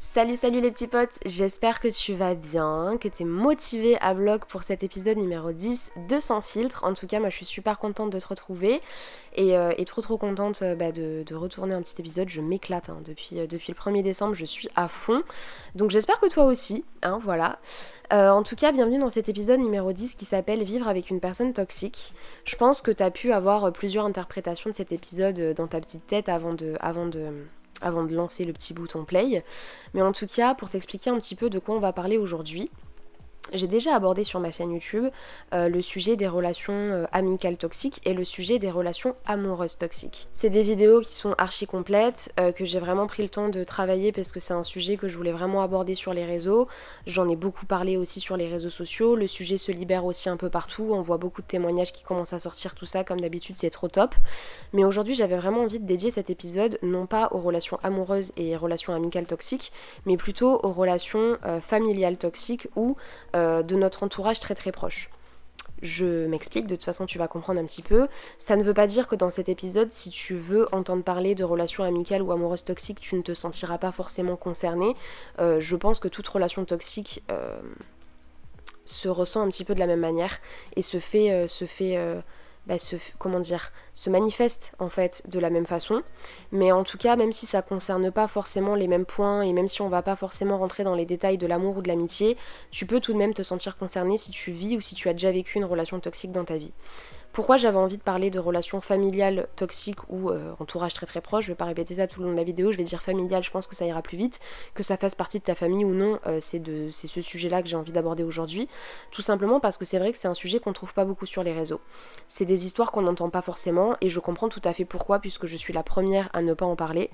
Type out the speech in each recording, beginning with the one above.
Salut salut les petits potes, j'espère que tu vas bien, que tu es motivé à blog pour cet épisode numéro 10 de Sans filtre. En tout cas moi je suis super contente de te retrouver et, euh, trop trop contente euh, bah, de, retourner un petit épisode. Je m'éclate hein. depuis, euh, depuis le 1er décembre, je suis à fond. Donc j'espère que toi aussi, hein, voilà. en tout cas, bienvenue dans cet épisode numéro 10 qui s'appelle Vivre avec une personne toxique. Je pense que tu as pu avoir plusieurs interprétations de cet épisode dans ta petite tête avant de, avant de lancer le petit bouton play. Mais en tout cas, pour t'expliquer un petit peu de quoi on va parler aujourd'hui, j'ai déjà abordé sur ma chaîne YouTube euh, le sujet des relations euh, amicales toxiques et le sujet des relations amoureuses toxiques. C'est des vidéos qui sont archi complètes, euh, que j'ai vraiment pris le temps de travailler parce que c'est un sujet que je voulais vraiment aborder sur les réseaux. J'en ai beaucoup parlé aussi sur les réseaux sociaux. Le sujet se libère aussi un peu partout. On voit beaucoup de témoignages qui commencent à sortir, tout ça. Comme d'habitude, c'est trop top. Mais aujourd'hui, j'avais vraiment envie de dédier cet épisode non pas aux relations amoureuses et relations amicales toxiques, mais plutôt aux relations familiales toxiques ou euh, de notre entourage très très proche. Je m'explique, de toute façon tu vas comprendre un petit peu. Ça ne veut pas dire que dans cet épisode, si tu veux entendre parler de relations amicales ou amoureuses toxiques, tu ne te sentiras pas forcément concerné. Euh, je pense que toute relation toxique euh, se ressent un petit peu de la même manière et se fait, se fait bah, se, comment manifeste en fait de la même façon. Mais en tout cas, même si ça concerne pas forcément les mêmes points et même si on va pas forcément rentrer dans les détails de l'amour ou de l'amitié, tu peux tout de même te sentir concerné si tu vis ou si tu as déjà vécu une relation toxique dans ta vie. Pourquoi j'avais envie de parler de relations familiales toxiques ou euh, entourage très très proche Je vais pas répéter ça tout le long de la vidéo, je vais dire familiale, je pense que ça ira plus vite. Que ça fasse partie de ta famille ou non, euh, c'est ce sujet-là que j'ai envie d'aborder aujourd'hui. Tout simplement parce que c'est vrai que c'est un sujet qu'on trouve pas beaucoup sur les réseaux. C'est des histoires qu'on n'entend pas forcément et je comprends tout à fait pourquoi puisque je suis la première à ne pas en parler.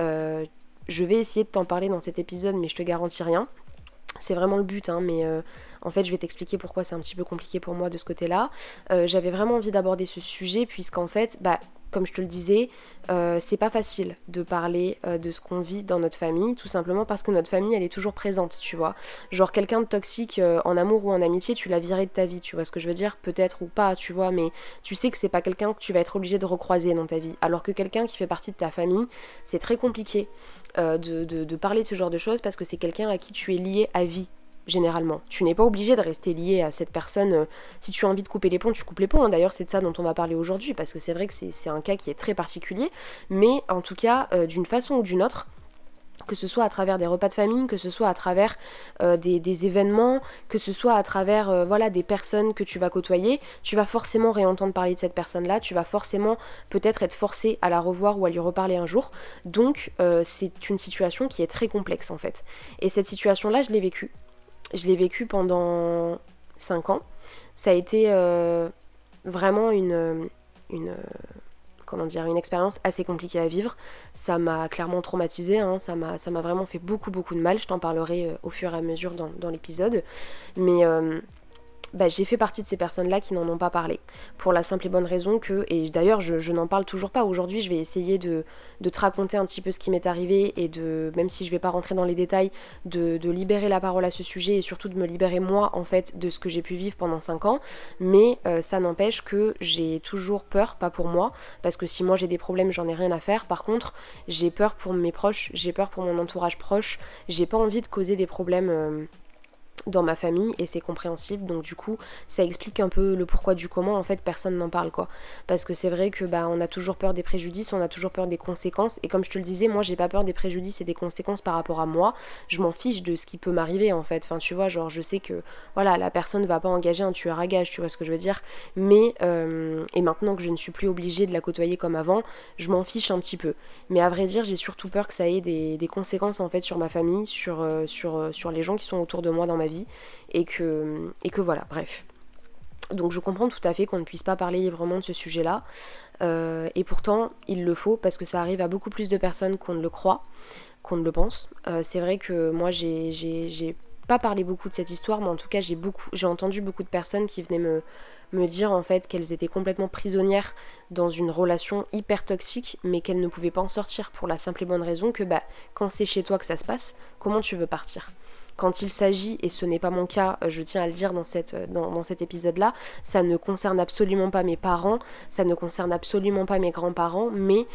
Euh, je vais essayer de t'en parler dans cet épisode mais je te garantis rien. C'est vraiment le but, hein, mais euh, en fait je vais t'expliquer pourquoi c'est un petit peu compliqué pour moi de ce côté-là. Euh, j'avais vraiment envie d'aborder ce sujet puisqu'en fait, bah, comme je te le disais, euh, c'est pas facile de parler de ce qu'on vit dans notre famille, tout simplement parce que notre famille elle est toujours présente, tu vois. Genre quelqu'un de toxique en amour ou en amitié, tu l'as viré de ta vie, tu vois ce que je veux dire? Peut-être ou pas, tu vois, mais tu sais que c'est pas quelqu'un que tu vas être obligé de recroiser dans ta vie. Alors que quelqu'un qui fait partie de ta famille, c'est très compliqué. Euh, de, parler de ce genre de choses parce que c'est quelqu'un à qui tu es lié à vie généralement. Tu n'es pas obligé de rester lié à cette personne. Euh, si tu as envie de couper les ponts, tu coupes les ponts. D'ailleurs, c'est de ça dont on va parler aujourd'hui, parce que c'est vrai que c'est un cas qui est très particulier. Mais en tout cas, euh, d'une façon ou d'une autre, que ce soit à travers des repas de famille, que ce soit à travers euh, des, événements, que ce soit à travers voilà, des personnes que tu vas côtoyer, tu vas forcément réentendre parler de cette personne-là, tu vas forcément peut-être être forcé à la revoir ou à lui reparler un jour. Donc c'est une situation qui est très complexe en fait. Et cette situation-là, je l'ai vécue. Je l'ai vécue pendant 5 ans. Ça a été vraiment une... comment dire, une expérience assez compliquée à vivre. Ça m'a clairement traumatisé, hein. ça m'a vraiment fait beaucoup beaucoup de mal. Je t'en parlerai euh, au fur et à mesure dans, dans l'épisode. Mais euh, bah, j'ai fait partie de ces personnes-là qui n'en ont pas parlé. Pour la simple et bonne raison que, et d'ailleurs je, n'en parle toujours pas aujourd'hui, je vais essayer de, te raconter un petit peu ce qui m'est arrivé et de, même si je vais pas rentrer dans les détails, de, libérer la parole à ce sujet et surtout de me libérer moi en fait de ce que j'ai pu vivre pendant 5 ans. Mais euh, ça n'empêche que j'ai toujours peur, pas pour moi, parce que si moi j'ai des problèmes j'en ai rien à faire. Par contre j'ai peur pour mes proches, j'ai peur pour mon entourage proche, j'ai pas envie de causer des problèmes. Euh, dans ma famille et c'est compréhensible donc du coup ça explique un peu le pourquoi du comment en fait personne n'en parle quoi. Parce que c'est vrai que bah on a toujours peur des préjudices on a toujours peur des conséquences. Et comme je te le disais moi j'ai pas peur des préjudices et des conséquences par rapport à moi. Je m'en fiche de ce qui peut m'arriver en fait. Enfin tu vois genre je sais que voilà la personne va pas engager un tueur à gage tu vois ce que je veux dire. Mais euh, et maintenant que je ne suis plus obligée de la côtoyer comme avant je m'en fiche un petit peu. Mais à vrai dire j'ai surtout peur que ça ait des, conséquences en fait sur ma famille sur, euh, sur, euh, sur les gens qui sont autour de moi dans ma vie et que, voilà, bref. Donc je comprends tout à fait qu'on ne puisse pas parler librement de ce sujet-là. Euh, et pourtant, il le faut parce que ça arrive à beaucoup plus de personnes qu'on ne le croit, qu'on ne le pense. Euh, c'est vrai que moi, j'ai pas parlé beaucoup de cette histoire, mais en tout cas, j'ai beaucoup, j'ai entendu beaucoup de personnes qui venaient me, me dire en fait qu'elles étaient complètement prisonnières dans une relation hyper toxique, mais qu'elles ne pouvaient pas en sortir pour la simple et bonne raison que bah, quand c'est chez toi que ça se passe, comment tu veux partir? Quand il s'agit, et ce n'est pas mon cas, je tiens à le dire dans, cette, dans, cet épisode-là, ça ne concerne absolument pas mes parents, ça ne concerne absolument pas mes grands-parents, mais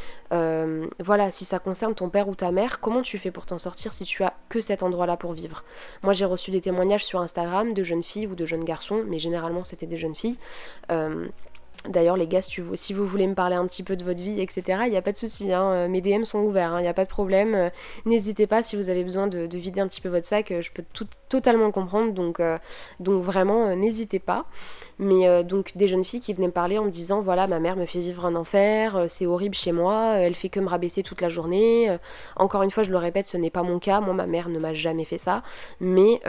voilà, si ça concerne ton père ou ta mère, comment tu fais pour t'en sortir si tu as que cet endroit-là pour vivre? Moi j'ai reçu des témoignages sur Instagram de jeunes filles ou de jeunes garçons, mais généralement c'était des jeunes filles. D'ailleurs, les gars, si, vous voulez me parler un petit peu de votre vie, etc., il n'y a pas de souci. Hein, euh, mes DM sont ouverts, il hein, n'y a pas de problème. Euh, n'hésitez pas si vous avez besoin de, vider un petit peu votre sac, euh, je peux tout, totalement comprendre. Donc, donc vraiment, n'hésitez pas. Mais donc, des jeunes filles qui venaient me parler en me disant voilà, ma mère me fait vivre un enfer, c'est horrible chez moi, elle fait que me rabaisser toute la journée. encore une fois, je le répète, ce n'est pas mon cas. Moi, ma mère ne m'a jamais fait ça. Mais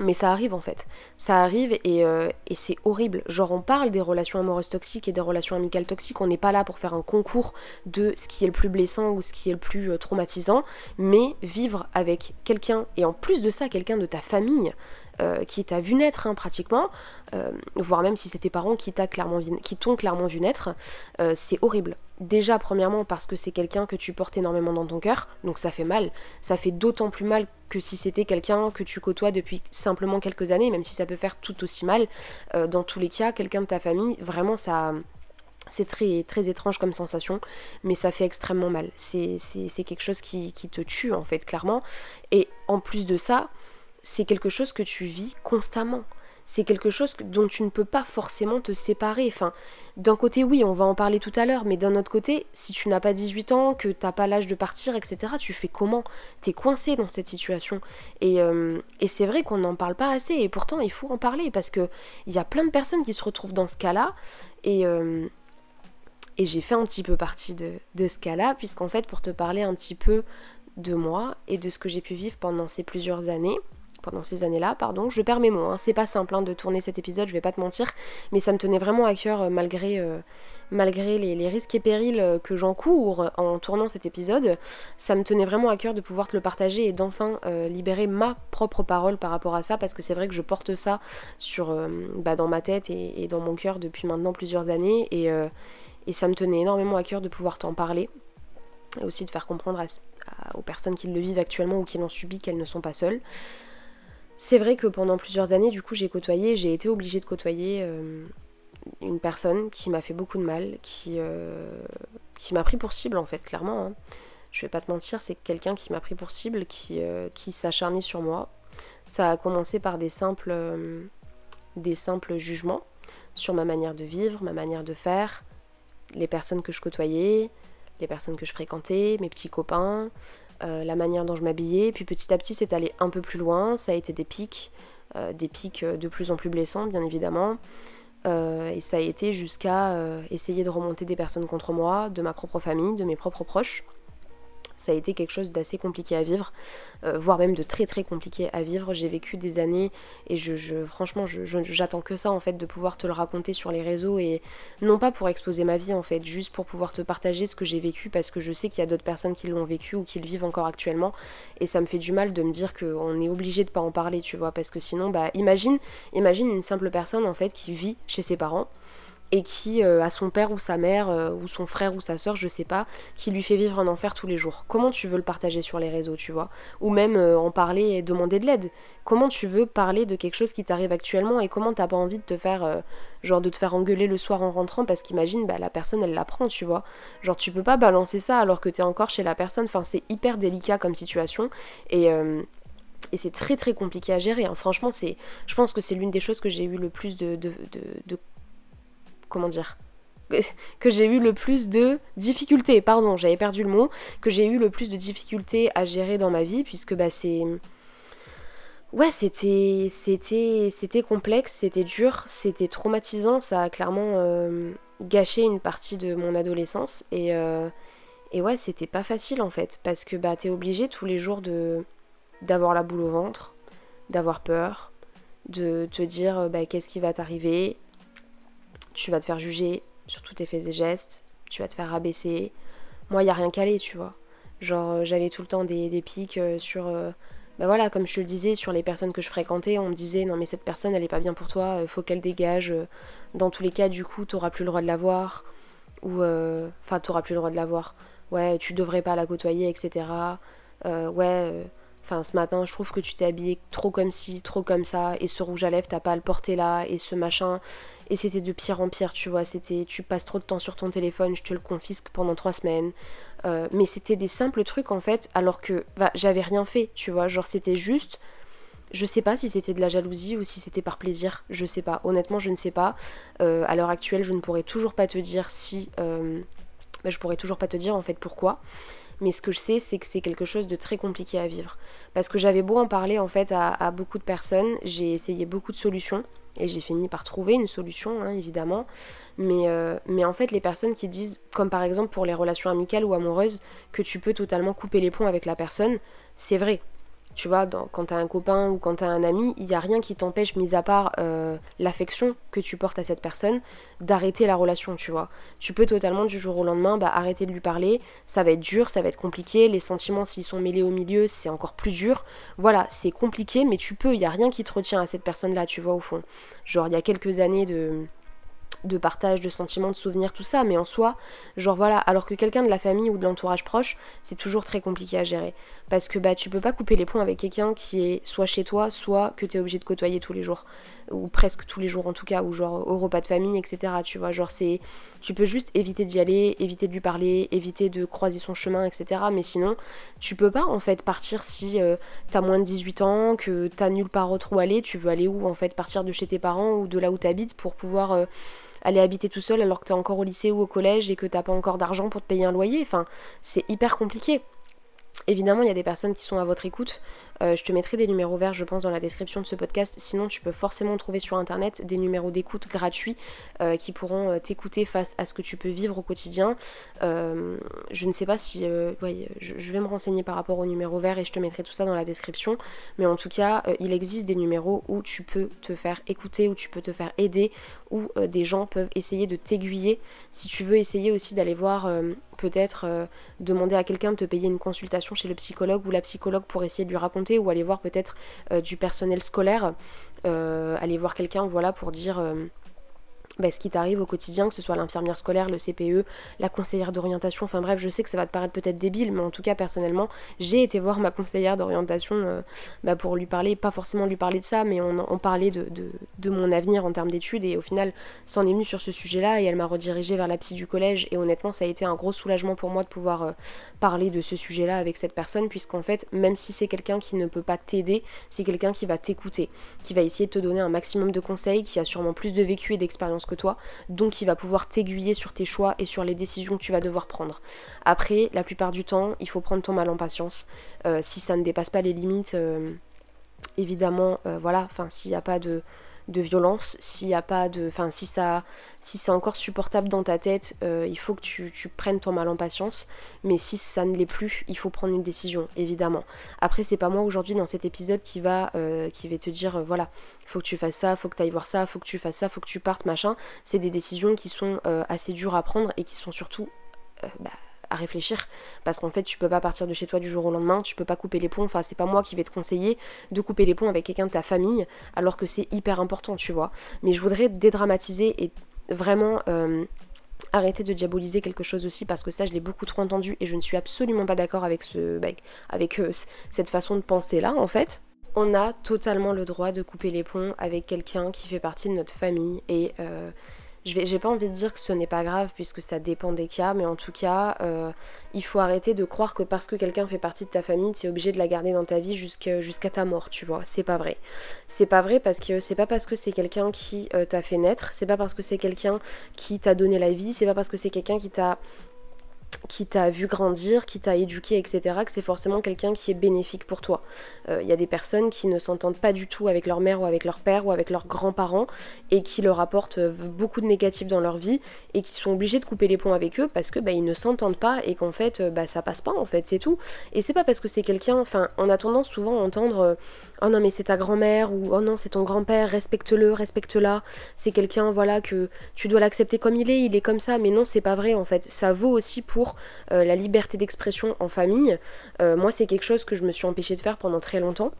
mais ça arrive en fait. Ça arrive euh, et, c'est horrible. Genre on parle des relations amoureuses toxiques et des relations amicales toxiques. On n'est pas là pour faire un concours de ce qui est le plus blessant ou ce qui est le plus euh, traumatisant. Mais vivre avec quelqu'un, et en plus de ça, quelqu'un de ta famille, euh, qui t'a vu naître hein, pratiquement, voire même si c'est tes parents qui t'ont clairement, vu naître, c'est horrible. Déjà, premièrement, parce que c'est quelqu'un que tu portes énormément dans ton cœur, donc ça fait mal. Ça fait d'autant plus mal que si c'était quelqu'un que tu côtoies depuis simplement quelques années, même si ça peut faire tout aussi mal. Euh, dans tous les cas, quelqu'un de ta famille, vraiment, ça. C'est très, très étrange comme sensation, mais ça fait extrêmement mal. C'est quelque chose qui, qui te tue, en fait, clairement. Et en plus de ça, c'est quelque chose que tu vis constamment c'est quelque chose dont tu ne peux pas forcément te séparer. Enfin, d'un côté, oui, on va en parler tout à l'heure, mais d'un autre côté, si tu n'as pas 18 ans, que t'as pas l'âge de partir, etc., tu fais comment? T'es coincé dans cette situation. Euh, et, c'est vrai qu'on n'en parle pas assez, et pourtant, il faut en parler, parce qu'il y a plein de personnes qui se retrouvent dans ce cas-là, et... Euh, et j'ai fait un petit peu partie de, de ce cas-là, puisqu'en fait, pour te parler un petit peu de moi et de ce que j'ai pu vivre pendant ces plusieurs années, pendant ces années-là, pardon. Je perds mes mots, hein. c'est pas simple hein, de tourner cet épisode, je vais pas te mentir, mais ça me tenait vraiment à cœur euh, malgré, euh, malgré les, risques et périls euh, que j'encours en tournant cet épisode. Ça me tenait vraiment à cœur de pouvoir te le partager et d'enfin libérer ma propre parole par rapport à ça, parce que c'est vrai que je porte ça sur, bah, dans ma tête et, dans mon cœur depuis maintenant plusieurs années, et, et ça me tenait énormément à cœur de pouvoir t'en parler et aussi de faire comprendre aux personnes qui le vivent actuellement ou qui l'ont subi qu'elles ne sont pas seules. C'est vrai que pendant plusieurs années, du coup, j'ai côtoyé, j'ai été obligée de côtoyer euh, une personne qui m'a fait beaucoup de mal, qui, euh, qui m'a pris pour cible en fait, clairement. Hein. Je vais pas te mentir, c'est quelqu'un qui m'a pris pour cible, qui, euh, qui s'acharnait sur moi. Ça a commencé par des simples, des simples jugements sur ma manière de vivre, ma manière de faire, les personnes que je côtoyais, les personnes que je fréquentais, mes petits copains, euh, la manière dont je m'habillais. Puis petit à petit, c'est allé un peu plus loin. Ça a été des pics, euh, des pics euh, de plus en plus blessants, bien évidemment. et ça a été jusqu'à essayer de remonter des personnes contre moi, de ma propre famille, de mes propres proches ça a été quelque chose d'assez compliqué à vivre, euh, voire même de très très compliqué à vivre. J'ai vécu des années et je, franchement j'attends que ça en fait de pouvoir te le raconter sur les réseaux et non pas pour exposer ma vie en fait, juste pour pouvoir te partager ce que j'ai vécu parce que je sais qu'il y a d'autres personnes qui l'ont vécu ou qui le vivent encore actuellement et ça me fait du mal de me dire qu'on est obligé de pas en parler, tu vois, parce que sinon bah imagine, imagine une simple personne en fait qui vit chez ses parents et qui euh, a son père ou sa mère euh, ou son frère ou sa soeur, je sais pas, qui lui fait vivre un enfer tous les jours. Comment tu veux le partager sur les réseaux, tu vois? Ou même euh, en parler et demander de l'aide. Comment tu veux parler de quelque chose qui t'arrive actuellement et comment t'as pas envie de te faire genre de te faire engueuler le soir en rentrant parce qu'imagine bah la personne elle l'apprend, tu vois? Genre tu peux pas balancer ça alors que t'es encore chez la personne. Enfin c'est hyper délicat comme situation et c'est très très compliqué à gérer. Hein. Franchement, c'est, je pense que c'est l'une des choses que j'ai eu le plus de comment dire que j'ai eu le plus de difficultés, pardon, j'avais perdu le mot, que j'ai eu le plus de difficultés à gérer dans ma vie, puisque bah c'est... Ouais, c'était, c'était, c'était complexe, c'était dur, c'était traumatisant, ça a clairement euh, gâché une partie de mon adolescence, et, euh, et ouais, c'était pas facile en fait, parce que bah t'es obligé tous les jours de d'avoir la boule au ventre, d'avoir peur, de te dire bah, qu'est-ce qui va t'arriver, tu vas te faire juger sur tous tes faits et gestes, tu vas te faire rabaisser. Moi, il n'y a rien calé, tu vois. Genre, euh, j'avais tout le temps des, pics euh, sur. Euh, bah voilà, comme je te le disais, sur les personnes que je fréquentais, on me disait non, mais cette personne, elle est pas bien pour toi, faut qu'elle dégage. Dans tous les cas, du coup, t'auras plus le droit de la voir. Ou. Enfin, t'auras plus le droit de la voir. Ouais, tu devrais pas la côtoyer, etc. ouais Enfin, ce matin, je trouve que tu t'es habillé trop comme ci, trop comme ça, et ce rouge à lèvres, t'as pas à le porter là, et ce machin. Et c'était de pire en pire, tu vois. C'était tu passes trop de temps sur ton téléphone, je te le confisque pendant trois semaines. Euh, mais c'était des simples trucs en fait, alors que j'avais rien fait, tu vois. Genre, c'était juste. Je sais pas si c'était de la jalousie ou si c'était par plaisir, je sais pas. Honnêtement, je ne sais pas. Euh, à l'heure actuelle, je ne pourrais toujours pas te dire si. Euh, bah, je pourrais toujours pas te dire en fait pourquoi. Mais ce que je sais, c'est que c'est quelque chose de très compliqué à vivre. Parce que j'avais beau en parler en fait à, beaucoup de personnes, j'ai essayé beaucoup de solutions et j'ai fini par trouver une solution, hein, évidemment. Mais, euh, mais en fait, les personnes qui disent, comme par exemple pour les relations amicales ou amoureuses, que tu peux totalement couper les ponts avec la personne, c'est vrai tu vois, quand t'as un copain ou quand t'as un ami, il n'y a rien qui t'empêche, mis à part euh, l'affection que tu portes à cette personne, d'arrêter la relation, tu vois. Tu peux totalement du jour au lendemain bah, arrêter de lui parler, ça va être dur, ça va être compliqué, les sentiments s'ils sont mêlés au milieu, c'est encore plus dur. Voilà, c'est compliqué, mais tu peux, il n'y a rien qui te retient à cette personne-là, tu vois, au fond. Genre, il y a quelques années de de partage de sentiments, de souvenirs, tout ça, mais en soi, genre voilà, alors que quelqu'un de la famille ou de l'entourage proche, c'est toujours très compliqué à gérer. Parce que bah tu peux pas couper les ponts avec quelqu'un qui est soit chez toi, soit que tu es obligé de côtoyer tous les jours. Ou presque tous les jours en tout cas, ou genre au repas de famille, etc. Tu vois, genre. Tu peux juste éviter d'y aller, éviter de lui parler, éviter de croiser son chemin, etc. Mais sinon, tu peux pas en fait partir si euh, t'as moins de 18 ans, que t'as nulle part autre où aller, tu veux aller où en fait Partir de chez tes parents ou de là où t'habites pour pouvoir. Euh, aller habiter tout seul alors que t'es encore au lycée ou au collège et que t'as pas encore d'argent pour te payer un loyer. Enfin, c'est hyper compliqué. Évidemment, il y a des personnes qui sont à votre écoute. Euh, je te mettrai des numéros verts, je pense, dans la description de ce podcast. Sinon, tu peux forcément trouver sur internet des numéros d'écoute gratuits euh, qui pourront euh, t'écouter face à ce que tu peux vivre au quotidien. je ne sais pas si. je, vais me renseigner par rapport aux numéros verts et je te mettrai tout ça dans la description. Mais en tout cas, il existe des numéros où tu peux te faire écouter, où tu peux te faire aider, où des gens peuvent essayer de t'aiguiller. Si tu veux essayer aussi d'aller voir peut-être demander à quelqu'un de te payer une consultation chez le psychologue ou la psychologue pour essayer de lui raconter ou aller voir peut-être euh, du personnel scolaire, euh, aller voir quelqu'un voilà pour dire euh, bah, ce qui t'arrive au quotidien, que ce soit l'infirmière scolaire, le CPE, la conseillère d'orientation, enfin bref, je sais que ça va te paraître peut-être débile, mais en tout cas personnellement, j'ai été voir ma conseillère d'orientation euh, bah, pour lui parler, pas forcément lui parler de ça, mais on, parlait de, mon avenir en termes d'études, et au final, s'en est venu sur ce sujet-là, et elle m'a redirigée vers la psy du collège, et honnêtement, ça a été un gros soulagement pour moi de pouvoir euh, parler de ce sujet-là avec cette personne, puisqu'en fait, même si c'est quelqu'un qui ne peut pas t'aider, c'est quelqu'un qui va t'écouter, qui va essayer de te donner un maximum de conseils, qui a sûrement plus de vécu et d'expérience que toi, donc il va pouvoir t'aiguiller sur tes choix et sur les décisions que tu vas devoir prendre. Après, la plupart du temps, il faut prendre ton mal en patience. Euh, si ça ne dépasse pas les limites, euh, évidemment, euh, voilà, enfin s'il n'y a pas de de violence, s'il y a pas de. Enfin, si ça. Si c'est encore supportable dans ta tête, euh, il faut que tu, prennes ton mal en patience. Mais si ça ne l'est plus, il faut prendre une décision, évidemment. Après, c'est pas moi aujourd'hui dans cet épisode qui va, euh, qui va te dire euh, voilà, il faut que tu fasses ça, faut que tu ailles voir ça, faut que tu fasses ça, faut que tu partes, machin. C'est des décisions qui sont assez dures à prendre et qui sont surtout. Bah, à réfléchir parce qu'en fait tu peux pas partir de chez toi du jour au lendemain, tu peux pas couper les ponts, enfin c'est pas moi qui vais te conseiller de couper les ponts avec quelqu'un de ta famille alors que c'est hyper important tu vois. Mais je voudrais dédramatiser et vraiment euh, arrêter de diaboliser quelque chose aussi parce que ça je l'ai beaucoup trop entendu et je ne suis absolument pas d'accord avec ce avec euh, cette façon de penser là en fait. On a totalement le droit de couper les ponts avec quelqu'un qui fait partie de notre famille et euh, j'ai pas envie de dire que ce n'est pas grave puisque ça dépend des cas, mais en tout cas, euh, il faut arrêter de croire que parce que quelqu'un fait partie de ta famille, tu es obligé de la garder dans ta vie jusqu'à ta mort, tu vois. C'est pas vrai. C'est pas vrai parce que c'est pas parce que c'est quelqu'un qui euh, t'a fait naître, c'est pas parce que c'est quelqu'un qui t'a donné la vie, c'est pas parce que c'est quelqu'un qui t'a qui t'a vu grandir, qui t'a éduqué, etc., que c'est forcément quelqu'un qui est bénéfique pour toi. Il euh, y a des personnes qui ne s'entendent pas du tout avec leur mère ou avec leur père ou avec leurs grands-parents et qui leur apportent euh, beaucoup de négatifs dans leur vie et qui sont obligés de couper les ponts avec eux parce que bah, ils ne s'entendent pas et qu'en fait euh, bah, ça passe pas en fait, c'est tout. Et c'est pas parce que c'est quelqu'un, enfin on a tendance souvent à entendre oh non mais c'est ta grand-mère ou oh non c'est ton grand-père, respecte-le, respecte-la, c'est quelqu'un voilà que tu dois l'accepter comme il est, il est comme ça, mais non c'est pas vrai en fait, ça vaut aussi pour euh, la liberté d'expression en famille. Euh, moi c'est quelque chose que je me suis empêchée de faire pendant très longtemps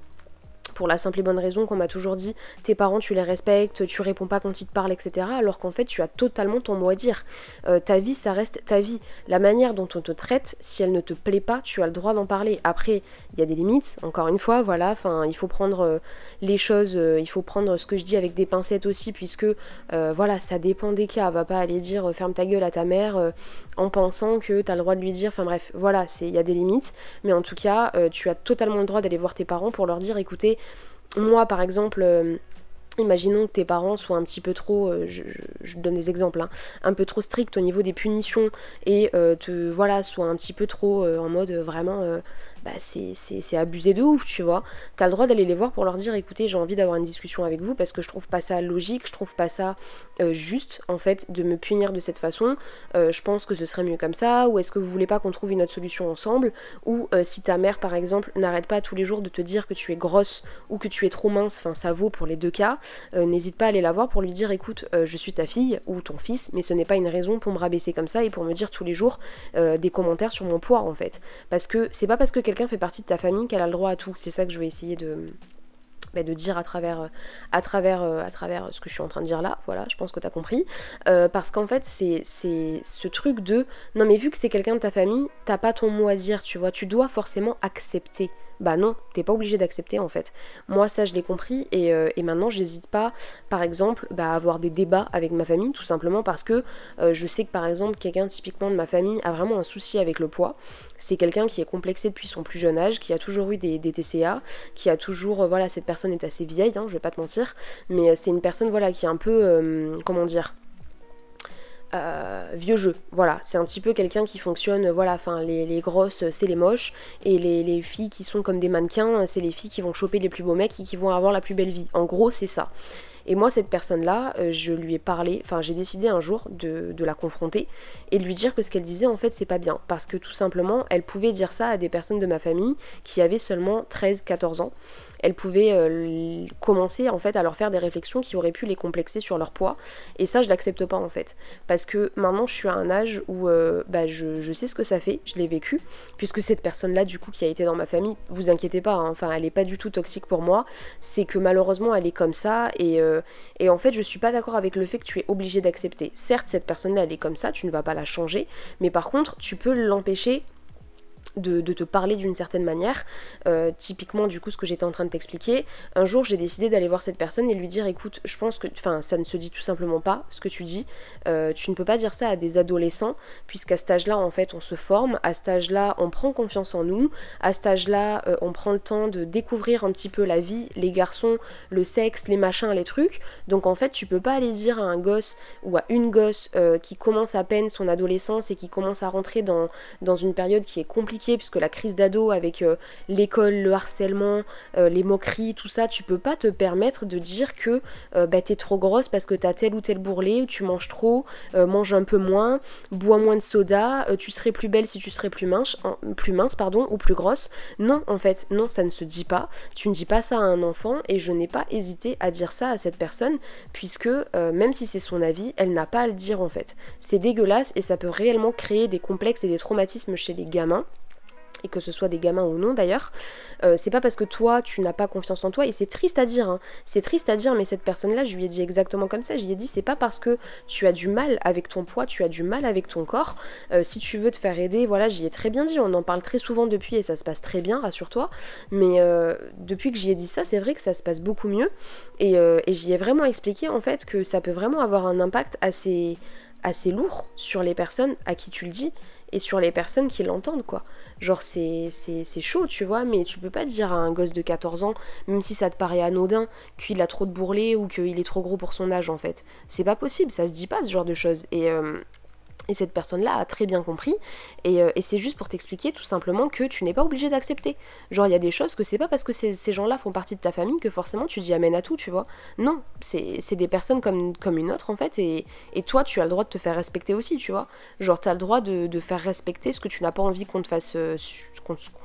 pour la simple et bonne raison qu'on m'a toujours dit tes parents tu les respectes, tu réponds pas quand ils te parlent, etc. Alors qu'en fait tu as totalement ton mot à dire. Euh, ta vie ça reste ta vie. La manière dont on te traite, si elle ne te plaît pas, tu as le droit d'en parler. Après, il y a des limites, encore une fois, voilà, enfin il faut prendre euh, les choses, euh, il faut prendre ce que je dis avec des pincettes aussi, puisque voilà, ça dépend des cas. Va pas aller dire ferme ta gueule à ta mère en pensant que tu as le droit de lui dire, enfin bref, voilà, il y a des limites. Mais en tout cas, tu as totalement le droit d'aller voir tes parents pour leur dire écoutez, moi par exemple, euh, Imaginons que tes parents soient un petit peu trop, euh, je, donne des exemples, hein, un peu trop stricts au niveau des punitions et euh, te voilà, soient un petit peu trop en mode vraiment bah, c'est abusé de ouf, tu vois. T'as le droit d'aller les voir pour leur dire écoutez, j'ai envie d'avoir une discussion avec vous parce que je trouve pas ça logique, je trouve pas ça euh, juste en fait de me punir de cette façon. Euh, je pense que ce serait mieux comme ça, ou est-ce que vous voulez pas qu'on trouve une autre solution ensemble? Ou euh, si ta mère par exemple n'arrête pas tous les jours de te dire que tu es grosse ou que tu es trop mince, enfin ça vaut pour les deux cas, n'hésite pas à aller la voir pour lui dire écoute, je suis ta fille ou ton fils, mais ce n'est pas une raison pour me rabaisser comme ça et pour me dire tous les jours des commentaires sur mon poids en fait. Parce que c'est pas parce que quelqu'un fait partie de ta famille qu'elle a le droit à tout. C'est ça que je vais essayer de, bah, de dire à travers, à, travers, à travers ce que je suis en train de dire là. Voilà, je pense que tu as compris. Euh, parce qu'en fait, c'est ce truc de non, mais vu que c'est quelqu'un de ta famille, t'as pas ton mot à dire, tu vois. Tu dois forcément accepter bah non, t'es pas obligé d'accepter en fait. Moi ça je l'ai compris et, euh, et maintenant j'hésite pas par exemple bah, à avoir des débats avec ma famille tout simplement parce que euh, je sais que par exemple quelqu'un typiquement de ma famille a vraiment un souci avec le poids. C'est quelqu'un qui est complexé depuis son plus jeune âge, qui a toujours eu des, TCA, qui a toujours, euh, voilà cette personne est assez vieille, hein, je vais pas te mentir, mais c'est une personne voilà qui est un peu, comment dire, euh, vieux jeu. Voilà, c'est un petit peu quelqu'un qui fonctionne, voilà, enfin les, grosses c'est les moches et les, filles qui sont comme des mannequins, c'est les filles qui vont choper les plus beaux mecs et qui vont avoir la plus belle vie. En gros, c'est ça. Et moi, cette personne-là, euh, je lui ai parlé, enfin j'ai décidé un jour de, de, la confronter et de lui dire que ce qu'elle disait, en fait, c'est pas bien. Parce que tout simplement, elle pouvait dire ça à des personnes de ma famille qui avaient seulement 13-14 ans elle pouvait euh, commencer en fait à leur faire des réflexions qui auraient pu les complexer sur leur poids. Et ça, je l'accepte pas en fait. Parce que maintenant, je suis à un âge où euh, bah, je, sais ce que ça fait, je l'ai vécu, puisque cette personne-là, du coup, qui a été dans ma famille, vous inquiétez pas, hein, enfin, elle est pas du tout toxique pour moi, c'est que malheureusement, elle est comme ça, et, euh, et en fait, je suis pas d'accord avec le fait que tu es obligé d'accepter. Certes, cette personne-là, elle est comme ça, tu ne vas pas la changer, mais par contre, tu peux l'empêcher de, te parler d'une certaine manière. Euh, typiquement, du coup, ce que j'étais en train de t'expliquer, un jour j'ai décidé d'aller voir cette personne et lui dire écoute, je pense que, ça ne se dit tout simplement pas ce que tu dis. Euh, tu ne peux pas dire ça à des adolescents, puisqu'à cet âge-là, en fait, on se forme, à cet âge-là, on prend confiance en nous, à cet âge-là, euh, on prend le temps de découvrir un petit peu la vie, les garçons, le sexe, les machins, les trucs. Donc, en fait, tu peux pas aller dire à un gosse ou à une gosse qui commence à peine son adolescence et qui commence à rentrer dans, dans une période qui est compliquée puisque la crise d'ado avec euh, l'école, le harcèlement, euh, les moqueries, tout ça, tu peux pas te permettre de dire que euh, bah, t'es trop grosse parce que t'as tel ou tel bourrelet, ou tu manges trop, mange un peu moins, bois moins de soda, tu serais plus belle si tu serais plus mince, plus mince pardon, ou plus grosse. Non, en fait, non, ça ne se dit pas. Tu ne dis pas ça à un enfant et je n'ai pas hésité à dire ça à cette personne puisque même si c'est son avis, elle n'a pas à le dire en fait. C'est dégueulasse et ça peut réellement créer des complexes et des traumatismes chez les gamins et que ce soit des gamins ou non d'ailleurs, euh, c'est pas parce que toi tu n'as pas confiance en toi, et c'est triste à dire, hein. c'est triste à dire, mais cette personne-là, je lui ai dit exactement comme ça, je lui ai dit c'est pas parce que tu as du mal avec ton poids, tu as du mal avec ton corps, euh, si tu veux te faire aider, voilà, j'y ai très bien dit, on en parle très souvent depuis et ça se passe très bien, rassure-toi, mais euh, depuis que j'y ai dit ça, c'est vrai que ça se passe beaucoup mieux, et, et j'y ai vraiment expliqué en fait que ça peut vraiment avoir un impact assez, assez lourd sur les personnes à qui tu le dis, et sur les personnes qui l'entendent quoi. Genre c'est, chaud tu vois, mais tu peux pas dire à un gosse de 14 ans, même si ça te paraît anodin, qu'il a trop de bourrelets ou qu'il est trop gros pour son âge en fait. C'est pas possible, ça se dit pas ce genre de choses. Et, euh, et cette personne-là a très bien compris. Euh, et, c'est juste pour t'expliquer tout simplement que tu n'es pas obligé d'accepter. Genre, il y a des choses que c'est pas parce que ces, gens-là font partie de ta famille que forcément tu dis amène à tout, tu vois. Non, c'est des personnes comme, comme une autre en fait. Et, toi, tu as le droit de te faire respecter aussi, tu vois. Genre, tu as le droit de, faire respecter ce que tu n'as pas envie qu'on te, fasse, euh,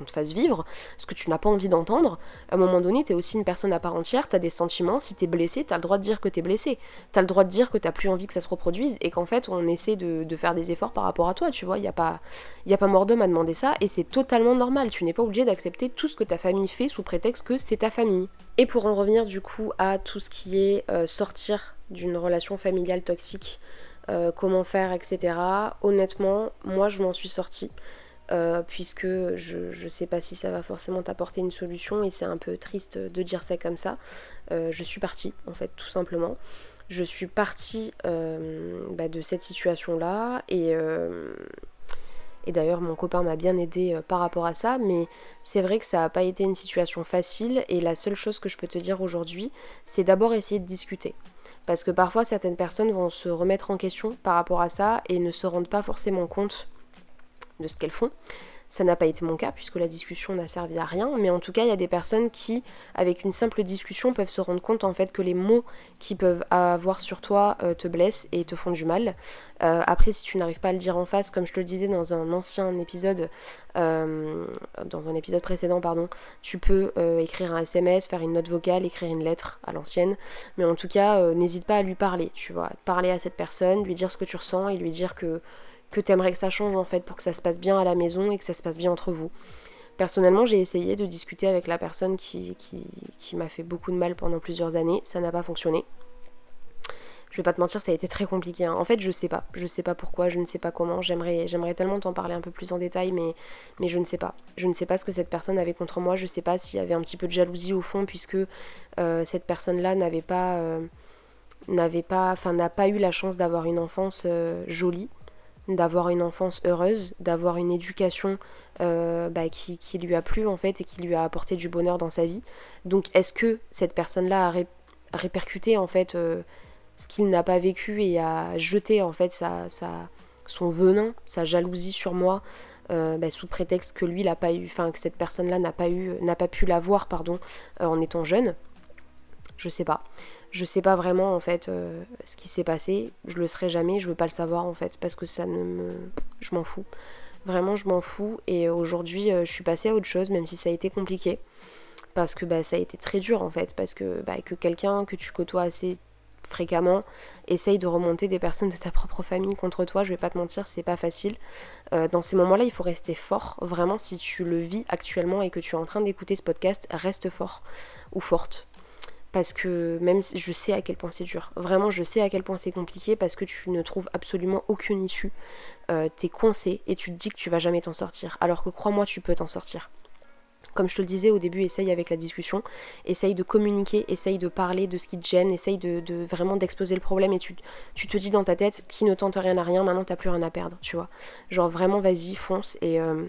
fasse vivre, ce que tu n'as pas envie d'entendre. À un moment donné, tu es aussi une personne à part entière, tu as des sentiments. Si tu es blessé, tu as le droit de dire que tu es blessé. Tu as le droit de dire que tu plus envie que ça se reproduise et qu'en fait, on essaie de, de faire des efforts par rapport à toi, tu vois. Il n'y a, pas, a pas mort d'homme à demander ça et c'est totalement normal. Tu n'es pas obligé d'accepter tout ce que ta famille fait sous prétexte que c'est ta famille. Et pour en revenir du coup à tout ce qui est euh, sortir d'une relation familiale toxique, euh, comment faire, etc. Honnêtement, moi je m'en suis sortie. Euh, puisque je ne sais pas si ça va forcément t'apporter une solution et c'est un peu triste de dire ça comme ça. je suis partie en fait tout simplement je suis partie euh, bah, de cette situation-là et, euh, et d'ailleurs mon copain m'a bien aidé euh, par rapport à ça, mais c'est vrai que ça n'a pas été une situation facile et la seule chose que je peux te dire aujourd'hui, c'est d'abord essayer de discuter. Parce que parfois certaines personnes vont se remettre en question par rapport à ça et ne se rendent pas forcément compte de ce qu'elles font. Ça n'a pas été mon cas puisque la discussion n'a servi à rien, mais en tout cas, il y a des personnes qui, avec une simple discussion, peuvent se rendre compte en fait que les mots qu'ils peuvent avoir sur toi euh, te blessent et te font du mal. Euh, après, si tu n'arrives pas à le dire en face, comme je te le disais dans un ancien épisode, euh, dans un épisode précédent, pardon, tu peux écrire un SMS, faire une note vocale, écrire une lettre à l'ancienne, mais en tout cas, n'hésite pas à lui parler, tu vois, parler à cette personne, lui dire ce que tu ressens et lui dire que que t'aimerais que ça change en fait pour que ça se passe bien à la maison et que ça se passe bien entre vous. Personnellement, j'ai essayé de discuter avec la personne qui, qui, m'a fait beaucoup de mal pendant plusieurs années. Ça n'a pas fonctionné. Je vais pas te mentir, ça a été très compliqué. Hein. En fait, je sais pas. Je sais pas pourquoi, je ne sais pas comment. J'aimerais, j'aimerais tellement t'en parler un peu plus en détail, mais, mais je ne sais pas. Je ne sais pas ce que cette personne avait contre moi. Je sais pas s'il y avait un petit peu de jalousie au fond, puisque euh, cette personne-là n'avait pas. Euh, n'avait pas, enfin n'a pas eu la chance d'avoir une enfance euh, jolie d'avoir une enfance heureuse, d'avoir une éducation euh, bah, qui, lui a plu en fait et qui lui a apporté du bonheur dans sa vie. Donc est-ce que cette personne-là a répercuté en fait euh, ce qu'il n'a pas vécu et a jeté en fait sa, son venin, sa jalousie sur moi euh, bah, sous prétexte que lui l'a pas eu, enfin que cette personne-là n'a pas eu, n'a pas pu l'avoir pardon en étant jeune? Je sais pas. Je sais pas vraiment en fait euh, ce qui s'est passé. Je le serai jamais, je veux pas le savoir en fait parce que ça ne me. Je m'en fous. Vraiment, je m'en fous. Et aujourd'hui, euh, je suis passée à autre chose, même si ça a été compliqué. Parce que bah, ça a été très dur en fait. Parce que, bah, que quelqu'un que tu côtoies assez fréquemment essaye de remonter des personnes de ta propre famille contre toi, je vais pas te mentir, c'est pas facile. Euh, dans ces moments-là, il faut rester fort. Vraiment, si tu le vis actuellement et que tu es en train d'écouter ce podcast, reste fort ou forte parce que même je sais à quel point c'est dur. Vraiment, je sais à quel point c'est compliqué parce que tu ne trouves absolument aucune issue. Euh, t'es coincé et tu te dis que tu vas jamais t'en sortir. Alors que crois-moi, tu peux t'en sortir. Comme je te le disais au début, essaye avec la discussion, essaye de communiquer, essaye de parler de ce qui te gêne, essaye de, vraiment d'exposer le problème et tu, tu, te dis dans ta tête qui ne tente rien à rien, maintenant t'as plus rien à perdre, tu vois. Genre vraiment vas-y, fonce et, euh,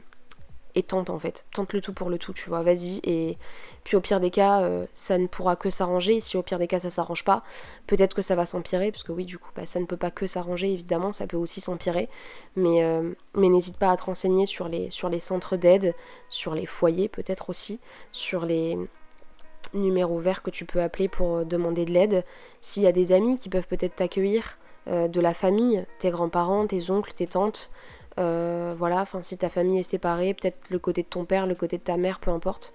et tente en fait. Tente le tout pour le tout, tu vois, vas-y. Et puis au pire des cas, euh, ça ne pourra que s'arranger. Si au pire des cas ça s'arrange pas, peut-être que ça va s'empirer, parce que oui, du coup, bah, ça ne peut pas que s'arranger, évidemment, ça peut aussi s'empirer. Mais, euh, mais n'hésite pas à te renseigner sur les, sur les centres d'aide, sur les foyers peut-être aussi, sur les numéros verts que tu peux appeler pour euh, demander de l'aide. S'il y a des amis qui peuvent peut-être t'accueillir, de la famille, tes grands-parents, tes oncles, tes tantes. Euh, voilà, enfin si ta famille est séparée, peut-être le côté de ton père, le côté de ta mère, peu importe.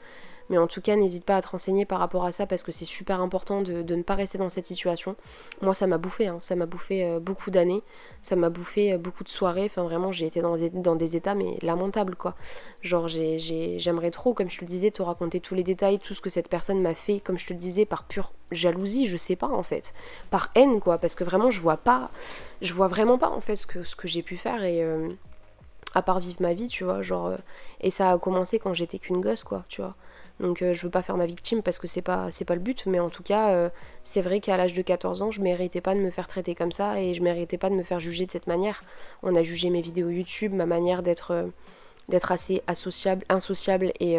Mais en tout cas, n'hésite pas à te renseigner par rapport à ça parce que c'est super important de, ne pas rester dans cette situation. Moi, ça m'a bouffé, hein. ça m'a bouffé euh, beaucoup d'années, ça m'a bouffé euh, beaucoup de soirées. Enfin, vraiment, j'ai été dans des, dans des, états, mais lamentables, quoi. Genre, j'aimerais trop, comme je te le disais, te raconter tous les détails, tout ce que cette personne m'a fait, comme je te le disais, par pure jalousie, je sais pas, en fait. Par haine, quoi, parce que vraiment, je vois pas, je vois vraiment pas, en fait, ce que, ce que j'ai pu faire et à part vivre ma vie, tu vois, genre euh, et ça a commencé quand j'étais qu'une gosse quoi, tu vois. Donc euh, je veux pas faire ma victime parce que c'est pas c'est pas le but, mais en tout cas euh, c'est vrai qu'à l'âge de 14 ans, je méritais pas de me faire traiter comme ça et je méritais pas de me faire juger de cette manière. On a jugé mes vidéos YouTube, ma manière d'être d'être assez insociable et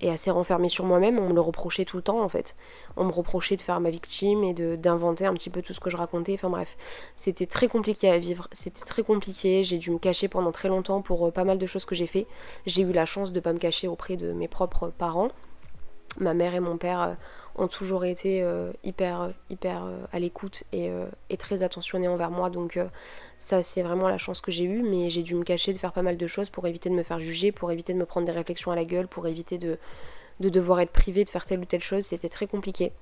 et assez renfermée sur moi-même, on me le reprochait tout le temps en fait. On me reprochait de faire ma victime et d'inventer un petit peu tout ce que je racontais. Enfin bref, c'était très compliqué à vivre, c'était très compliqué. J'ai dû me cacher pendant très longtemps pour euh, pas mal de choses que j'ai fait. J'ai eu la chance de pas me cacher auprès de mes propres parents. Ma mère et mon père euh, ont toujours été euh, hyper, hyper euh, à l'écoute et, et, très attentionnés envers moi. Donc ça, c'est vraiment la chance que j'ai eue. Mais j'ai dû me cacher de faire pas mal de choses pour éviter de me faire juger, pour éviter de me prendre des réflexions à la gueule, pour éviter de, de devoir être privé de faire telle ou telle chose, c'était très compliqué.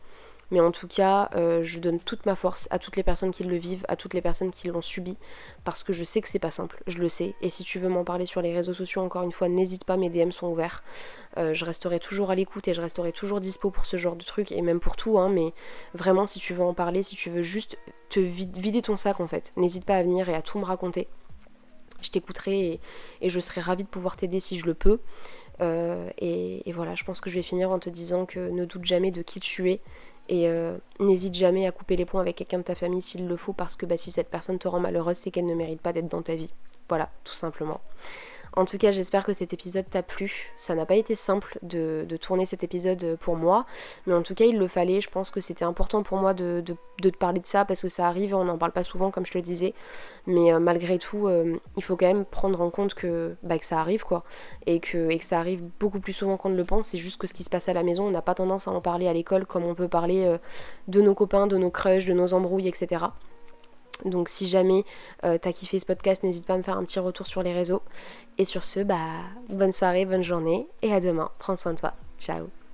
Mais en tout cas, euh, je donne toute ma force à toutes les personnes qui le vivent, à toutes les personnes qui l'ont subi, parce que je sais que c'est pas simple, je le sais. Et si tu veux m'en parler sur les réseaux sociaux, encore une fois, n'hésite pas, mes DM sont ouverts. Euh, je resterai toujours à l'écoute et je resterai toujours dispo pour ce genre de truc, et même pour tout, hein, mais vraiment, si tu veux en parler, si tu veux juste te vider ton sac en fait, n'hésite pas à venir et à tout me raconter. Je t'écouterai et, je serai ravie de pouvoir t'aider si je le peux. Euh, et, voilà, je pense que je vais finir en te disant que ne doute jamais de qui tu es et euh, n'hésite jamais à couper les ponts avec quelqu'un de ta famille s'il le faut parce que bah, si cette personne te rend malheureuse, c'est qu'elle ne mérite pas d'être dans ta vie. Voilà, tout simplement. En tout cas, j'espère que cet épisode t'a plu. Ça n'a pas été simple de, tourner cet épisode pour moi, mais en tout cas, il le fallait. Je pense que c'était important pour moi de, te parler de ça parce que ça arrive, on n'en parle pas souvent, comme je te le disais. Mais euh, malgré tout, euh, il faut quand même prendre en compte que, bah, ça arrive, quoi. Et que, et que ça arrive beaucoup plus souvent qu'on ne le pense. C'est juste que ce qui se passe à la maison, on n'a pas tendance à en parler à l'école comme on peut parler euh, de nos copains, de nos crushs, de nos embrouilles, etc. Donc si jamais euh, t'as kiffé ce podcast, n'hésite pas à me faire un petit retour sur les réseaux. Et sur ce, bah bonne soirée, bonne journée et à demain. Prends soin de toi. Ciao